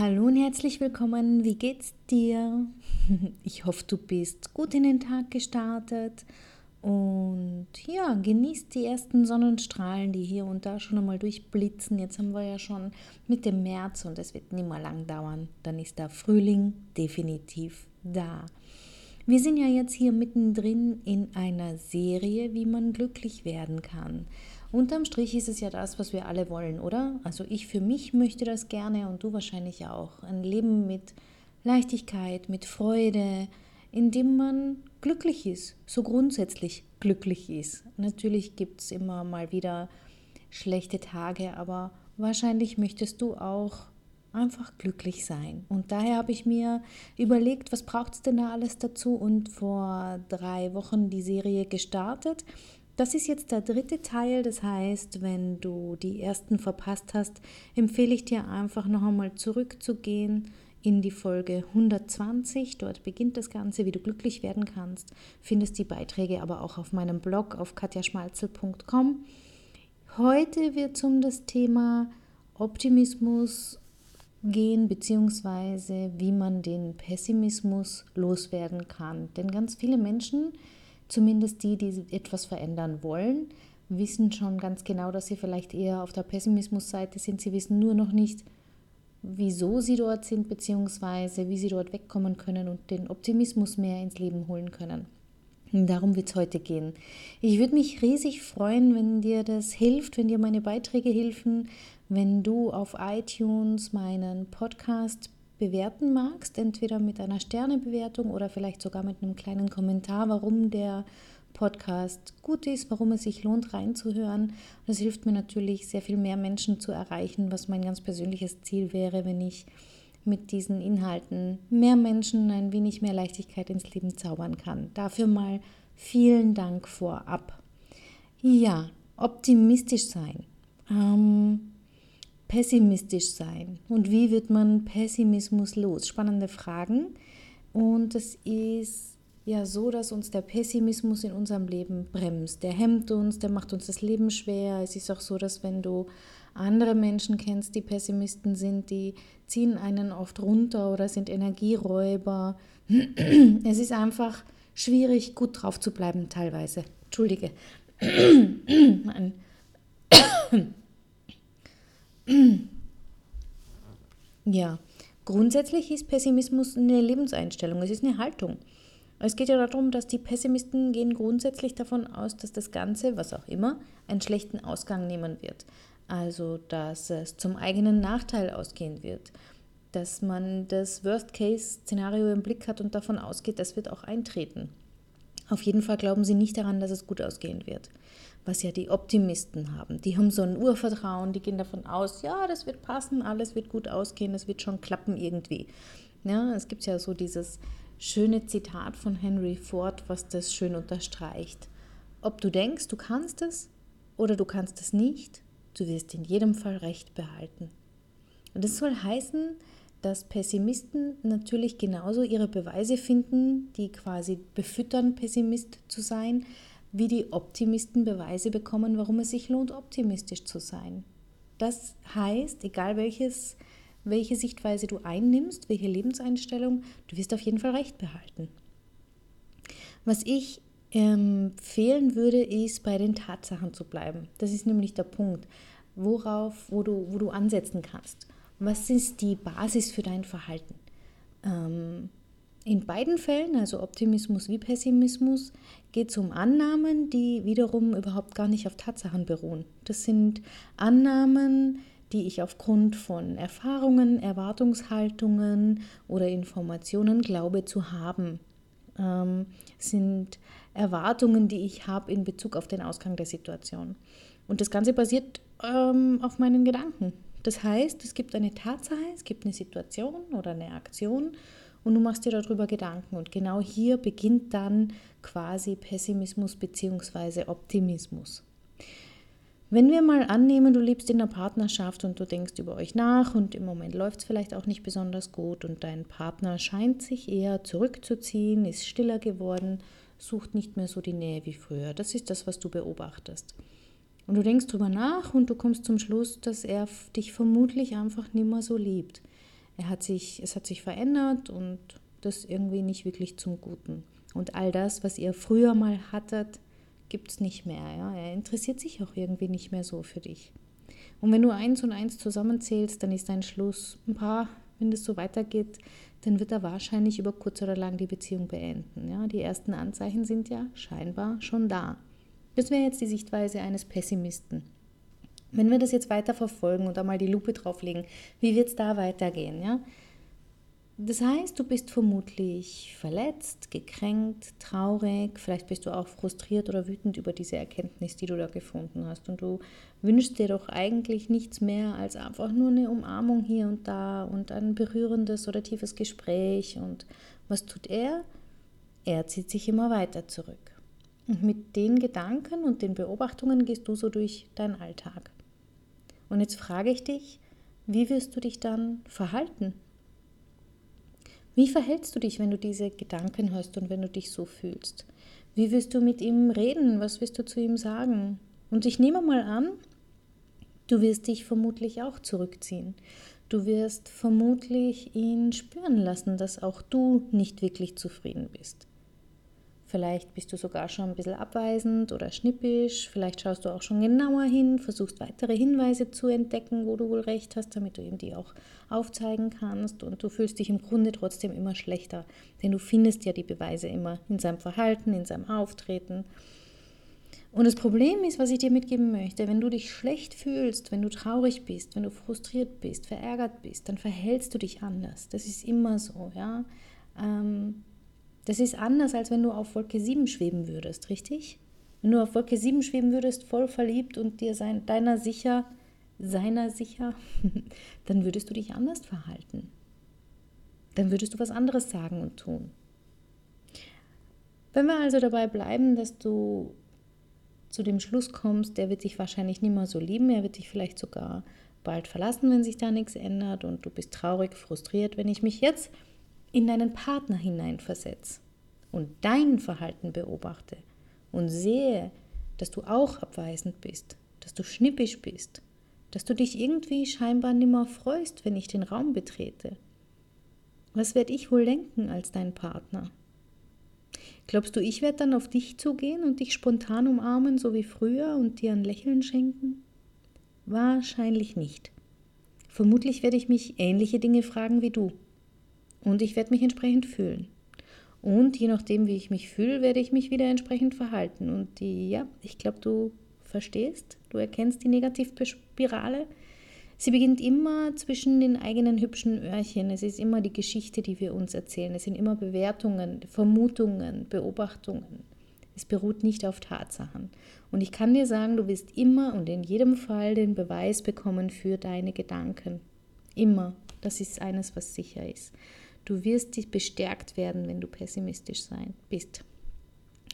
Hallo und herzlich willkommen. Wie geht's dir? Ich hoffe, du bist gut in den Tag gestartet und ja, genießt die ersten Sonnenstrahlen, die hier und da schon einmal durchblitzen. Jetzt haben wir ja schon Mitte März und es wird nicht mehr lang dauern. Dann ist der Frühling definitiv da. Wir sind ja jetzt hier mittendrin in einer Serie, wie man glücklich werden kann. Unterm Strich ist es ja das, was wir alle wollen, oder? Also ich für mich möchte das gerne und du wahrscheinlich auch. Ein Leben mit Leichtigkeit, mit Freude, in dem man glücklich ist, so grundsätzlich glücklich ist. Natürlich gibt es immer mal wieder schlechte Tage, aber wahrscheinlich möchtest du auch einfach glücklich sein. Und daher habe ich mir überlegt, was braucht es denn da alles dazu und vor drei Wochen die Serie gestartet das ist jetzt der dritte Teil, das heißt, wenn du die ersten verpasst hast, empfehle ich dir einfach noch einmal zurückzugehen in die Folge 120. Dort beginnt das Ganze, wie du glücklich werden kannst. Findest die Beiträge aber auch auf meinem Blog auf katjaschmalzel.com. Heute wird es um das Thema Optimismus gehen, beziehungsweise wie man den Pessimismus loswerden kann. Denn ganz viele Menschen Zumindest die, die etwas verändern wollen, wissen schon ganz genau, dass sie vielleicht eher auf der Pessimismusseite sind. Sie wissen nur noch nicht, wieso sie dort sind, beziehungsweise wie sie dort wegkommen können und den Optimismus mehr ins Leben holen können. Darum wird es heute gehen. Ich würde mich riesig freuen, wenn dir das hilft, wenn dir meine Beiträge helfen, wenn du auf iTunes meinen Podcast bewerten magst, entweder mit einer Sternebewertung oder vielleicht sogar mit einem kleinen Kommentar, warum der Podcast gut ist, warum es sich lohnt reinzuhören. Das hilft mir natürlich, sehr viel mehr Menschen zu erreichen, was mein ganz persönliches Ziel wäre, wenn ich mit diesen Inhalten mehr Menschen ein wenig mehr Leichtigkeit ins Leben zaubern kann. Dafür mal vielen Dank vorab. Ja, optimistisch sein. Ähm, pessimistisch sein. Und wie wird man Pessimismus los? Spannende Fragen. Und es ist ja so, dass uns der Pessimismus in unserem Leben bremst. Der hemmt uns, der macht uns das Leben schwer. Es ist auch so, dass wenn du andere Menschen kennst, die Pessimisten sind, die ziehen einen oft runter oder sind Energieräuber. Es ist einfach schwierig, gut drauf zu bleiben teilweise. Entschuldige. Ein ja, grundsätzlich ist Pessimismus eine Lebenseinstellung, es ist eine Haltung. Es geht ja darum, dass die Pessimisten gehen grundsätzlich davon aus, dass das Ganze, was auch immer, einen schlechten Ausgang nehmen wird. Also, dass es zum eigenen Nachteil ausgehen wird. Dass man das Worst-Case-Szenario im Blick hat und davon ausgeht, das wird auch eintreten. Auf jeden Fall glauben sie nicht daran, dass es gut ausgehen wird was ja die Optimisten haben. Die haben so ein Urvertrauen, die gehen davon aus, ja, das wird passen, alles wird gut ausgehen, das wird schon klappen irgendwie. Ja, es gibt ja so dieses schöne Zitat von Henry Ford, was das schön unterstreicht. Ob du denkst, du kannst es oder du kannst es nicht, du wirst in jedem Fall Recht behalten. Und das soll heißen, dass Pessimisten natürlich genauso ihre Beweise finden, die quasi befüttern, Pessimist zu sein, wie die Optimisten Beweise bekommen, warum es sich lohnt, optimistisch zu sein. Das heißt, egal welches, welche Sichtweise du einnimmst, welche Lebenseinstellung, du wirst auf jeden Fall recht behalten. Was ich empfehlen würde, ist bei den Tatsachen zu bleiben. Das ist nämlich der Punkt, worauf, wo du, wo du ansetzen kannst. Was ist die Basis für dein Verhalten? Ähm, in beiden Fällen, also Optimismus wie Pessimismus, geht es um Annahmen, die wiederum überhaupt gar nicht auf Tatsachen beruhen. Das sind Annahmen, die ich aufgrund von Erfahrungen, Erwartungshaltungen oder Informationen glaube zu haben. Ähm, sind Erwartungen, die ich habe in Bezug auf den Ausgang der Situation. Und das Ganze basiert ähm, auf meinen Gedanken. Das heißt, es gibt eine Tatsache, es gibt eine Situation oder eine Aktion und du machst dir darüber Gedanken. Und genau hier beginnt dann quasi Pessimismus bzw. Optimismus. Wenn wir mal annehmen, du lebst in einer Partnerschaft und du denkst über euch nach und im Moment läuft es vielleicht auch nicht besonders gut und dein Partner scheint sich eher zurückzuziehen, ist stiller geworden, sucht nicht mehr so die Nähe wie früher. Das ist das, was du beobachtest. Und du denkst drüber nach und du kommst zum Schluss, dass er dich vermutlich einfach nicht mehr so liebt. Er hat sich, es hat sich verändert und das irgendwie nicht wirklich zum Guten. Und all das, was ihr früher mal hattet, gibt es nicht mehr. Ja? Er interessiert sich auch irgendwie nicht mehr so für dich. Und wenn du eins und eins zusammenzählst, dann ist dein Schluss, ein paar, wenn das so weitergeht, dann wird er wahrscheinlich über kurz oder lang die Beziehung beenden. Ja? Die ersten Anzeichen sind ja scheinbar schon da. Das wäre jetzt die Sichtweise eines Pessimisten. Wenn wir das jetzt weiter verfolgen und da mal die Lupe drauflegen, wie wird es da weitergehen? Ja? Das heißt, du bist vermutlich verletzt, gekränkt, traurig, vielleicht bist du auch frustriert oder wütend über diese Erkenntnis, die du da gefunden hast. Und du wünschst dir doch eigentlich nichts mehr als einfach nur eine Umarmung hier und da und ein berührendes oder tiefes Gespräch. Und was tut er? Er zieht sich immer weiter zurück. Und mit den Gedanken und den Beobachtungen gehst du so durch deinen Alltag. Und jetzt frage ich dich, wie wirst du dich dann verhalten? Wie verhältst du dich, wenn du diese Gedanken hast und wenn du dich so fühlst? Wie wirst du mit ihm reden? Was wirst du zu ihm sagen? Und ich nehme mal an, du wirst dich vermutlich auch zurückziehen. Du wirst vermutlich ihn spüren lassen, dass auch du nicht wirklich zufrieden bist. Vielleicht bist du sogar schon ein bisschen abweisend oder schnippisch. Vielleicht schaust du auch schon genauer hin, versuchst weitere Hinweise zu entdecken, wo du wohl recht hast, damit du ihm die auch aufzeigen kannst. Und du fühlst dich im Grunde trotzdem immer schlechter, denn du findest ja die Beweise immer in seinem Verhalten, in seinem Auftreten. Und das Problem ist, was ich dir mitgeben möchte, wenn du dich schlecht fühlst, wenn du traurig bist, wenn du frustriert bist, verärgert bist, dann verhältst du dich anders. Das ist immer so, ja. Ähm, das ist anders, als wenn du auf Wolke 7 schweben würdest, richtig? Wenn du auf Wolke 7 schweben würdest, voll verliebt und dir sein, deiner sicher, seiner sicher, dann würdest du dich anders verhalten. Dann würdest du was anderes sagen und tun. Wenn wir also dabei bleiben, dass du zu dem Schluss kommst, der wird dich wahrscheinlich nicht mehr so lieben, er wird dich vielleicht sogar bald verlassen, wenn sich da nichts ändert und du bist traurig, frustriert, wenn ich mich jetzt in deinen Partner hineinversetze und dein Verhalten beobachte und sehe, dass du auch abweisend bist, dass du schnippisch bist, dass du dich irgendwie scheinbar nimmer freust, wenn ich den Raum betrete. Was werde ich wohl denken als dein Partner? Glaubst du, ich werde dann auf dich zugehen und dich spontan umarmen, so wie früher, und dir ein Lächeln schenken? Wahrscheinlich nicht. Vermutlich werde ich mich ähnliche Dinge fragen wie du. Und ich werde mich entsprechend fühlen. Und je nachdem, wie ich mich fühle, werde ich mich wieder entsprechend verhalten. Und die, ja, ich glaube, du verstehst, du erkennst die Negativspirale. Sie beginnt immer zwischen den eigenen hübschen Öhrchen. Es ist immer die Geschichte, die wir uns erzählen. Es sind immer Bewertungen, Vermutungen, Beobachtungen. Es beruht nicht auf Tatsachen. Und ich kann dir sagen, du wirst immer und in jedem Fall den Beweis bekommen für deine Gedanken. Immer. Das ist eines, was sicher ist. Du wirst dich bestärkt werden, wenn du pessimistisch sein bist.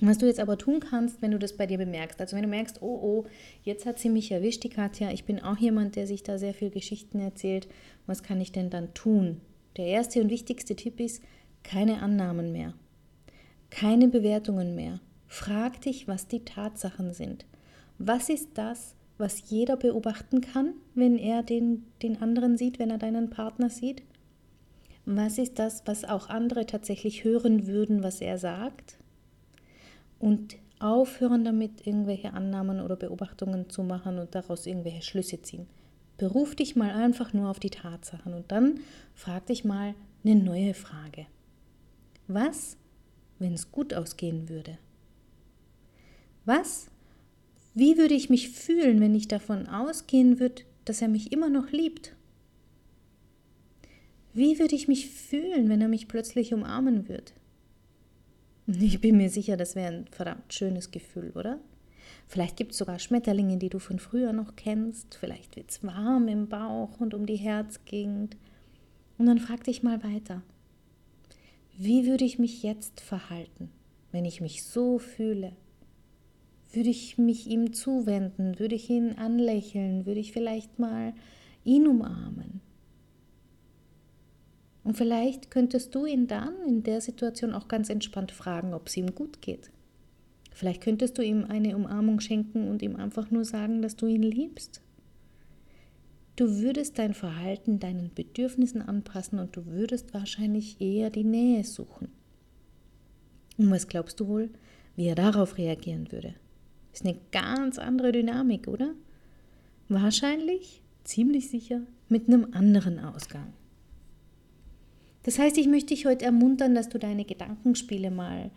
Was du jetzt aber tun kannst, wenn du das bei dir bemerkst, also wenn du merkst, oh oh, jetzt hat sie mich erwischt, die Katja, ich bin auch jemand, der sich da sehr viel Geschichten erzählt, was kann ich denn dann tun? Der erste und wichtigste Tipp ist, keine Annahmen mehr, keine Bewertungen mehr. Frag dich, was die Tatsachen sind. Was ist das, was jeder beobachten kann, wenn er den, den anderen sieht, wenn er deinen Partner sieht? Was ist das, was auch andere tatsächlich hören würden, was er sagt? Und aufhören damit, irgendwelche Annahmen oder Beobachtungen zu machen und daraus irgendwelche Schlüsse ziehen. Beruf dich mal einfach nur auf die Tatsachen und dann frag dich mal eine neue Frage. Was, wenn es gut ausgehen würde? Was, wie würde ich mich fühlen, wenn ich davon ausgehen würde, dass er mich immer noch liebt? Wie würde ich mich fühlen, wenn er mich plötzlich umarmen würde? Ich bin mir sicher, das wäre ein verdammt schönes Gefühl, oder? Vielleicht gibt es sogar Schmetterlinge, die du von früher noch kennst. Vielleicht wird es warm im Bauch und um die Herzgegend. Und dann frag dich mal weiter. wie würde ich mich jetzt verhalten, wenn ich mich so fühle? Würde ich mich ihm zuwenden? Würde ich ihn anlächeln? Würde ich vielleicht mal ihn umarmen? Und vielleicht könntest du ihn dann in der Situation auch ganz entspannt fragen, ob es ihm gut geht. Vielleicht könntest du ihm eine Umarmung schenken und ihm einfach nur sagen, dass du ihn liebst. Du würdest dein Verhalten deinen Bedürfnissen anpassen und du würdest wahrscheinlich eher die Nähe suchen. Und was glaubst du wohl, wie er darauf reagieren würde? Ist eine ganz andere Dynamik, oder? Wahrscheinlich, ziemlich sicher, mit einem anderen Ausgang. Das heißt, ich möchte dich heute ermuntern, dass du deine Gedankenspiele mal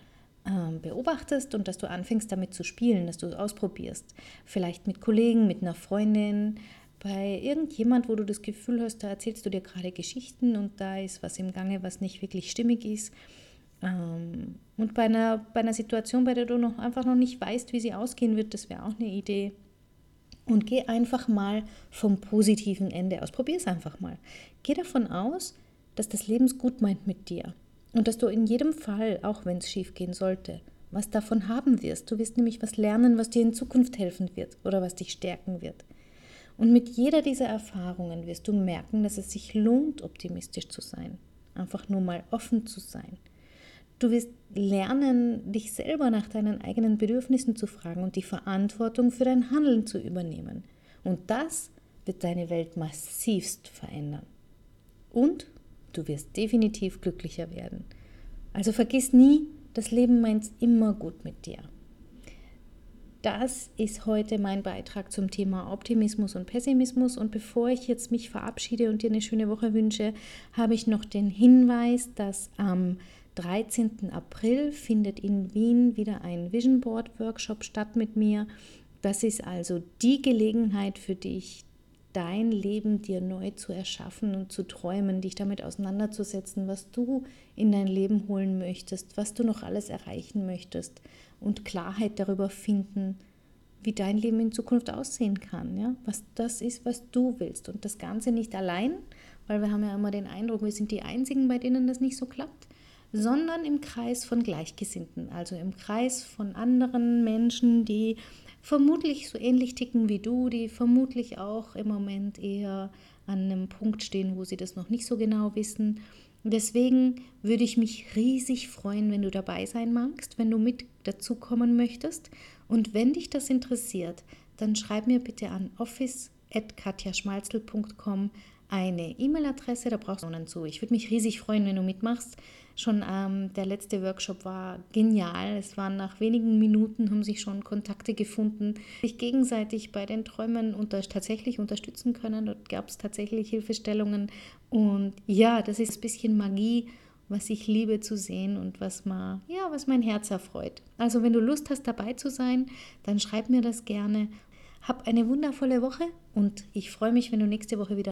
ähm, beobachtest und dass du anfängst damit zu spielen, dass du es ausprobierst. Vielleicht mit Kollegen, mit einer Freundin, bei irgendjemand, wo du das Gefühl hast, da erzählst du dir gerade Geschichten und da ist was im Gange, was nicht wirklich stimmig ist. Ähm, und bei einer, bei einer Situation, bei der du noch einfach noch nicht weißt, wie sie ausgehen wird, das wäre auch eine Idee. Und geh einfach mal vom positiven Ende aus. Probier es einfach mal. Geh davon aus, dass das Leben gut meint mit dir. Und dass du in jedem Fall, auch wenn es schief gehen sollte, was davon haben wirst. Du wirst nämlich was lernen, was dir in Zukunft helfen wird oder was dich stärken wird. Und mit jeder dieser Erfahrungen wirst du merken, dass es sich lohnt, optimistisch zu sein. Einfach nur mal offen zu sein. Du wirst lernen, dich selber nach deinen eigenen Bedürfnissen zu fragen und die Verantwortung für dein Handeln zu übernehmen. Und das wird deine Welt massivst verändern. Und Du wirst definitiv glücklicher werden. Also vergiss nie, das Leben meint immer gut mit dir. Das ist heute mein Beitrag zum Thema Optimismus und Pessimismus. Und bevor ich jetzt mich verabschiede und dir eine schöne Woche wünsche, habe ich noch den Hinweis, dass am 13. April findet in Wien wieder ein Vision Board Workshop statt mit mir. Das ist also die Gelegenheit für dich, dein Leben dir neu zu erschaffen und zu träumen, dich damit auseinanderzusetzen, was du in dein Leben holen möchtest, was du noch alles erreichen möchtest und Klarheit darüber finden, wie dein Leben in Zukunft aussehen kann, ja? was das ist, was du willst. Und das Ganze nicht allein, weil wir haben ja immer den Eindruck, wir sind die Einzigen, bei denen das nicht so klappt, sondern im Kreis von Gleichgesinnten, also im Kreis von anderen Menschen, die vermutlich so ähnlich ticken wie du, die vermutlich auch im Moment eher an einem Punkt stehen, wo sie das noch nicht so genau wissen. Deswegen würde ich mich riesig freuen, wenn du dabei sein magst, wenn du mit dazukommen möchtest. Und wenn dich das interessiert, dann schreib mir bitte an office.katjaschmalzel.com eine E-Mail-Adresse, da brauchst du einen zu. Ich würde mich riesig freuen, wenn du mitmachst. Schon ähm, der letzte Workshop war genial. Es waren nach wenigen Minuten, haben sich schon Kontakte gefunden, sich gegenseitig bei den Träumen unter, tatsächlich unterstützen können. Dort gab es tatsächlich Hilfestellungen. Und ja, das ist ein bisschen Magie, was ich liebe zu sehen und was, mal, ja, was mein Herz erfreut. Also wenn du Lust hast, dabei zu sein, dann schreib mir das gerne. Hab eine wundervolle Woche und ich freue mich, wenn du nächste Woche wieder.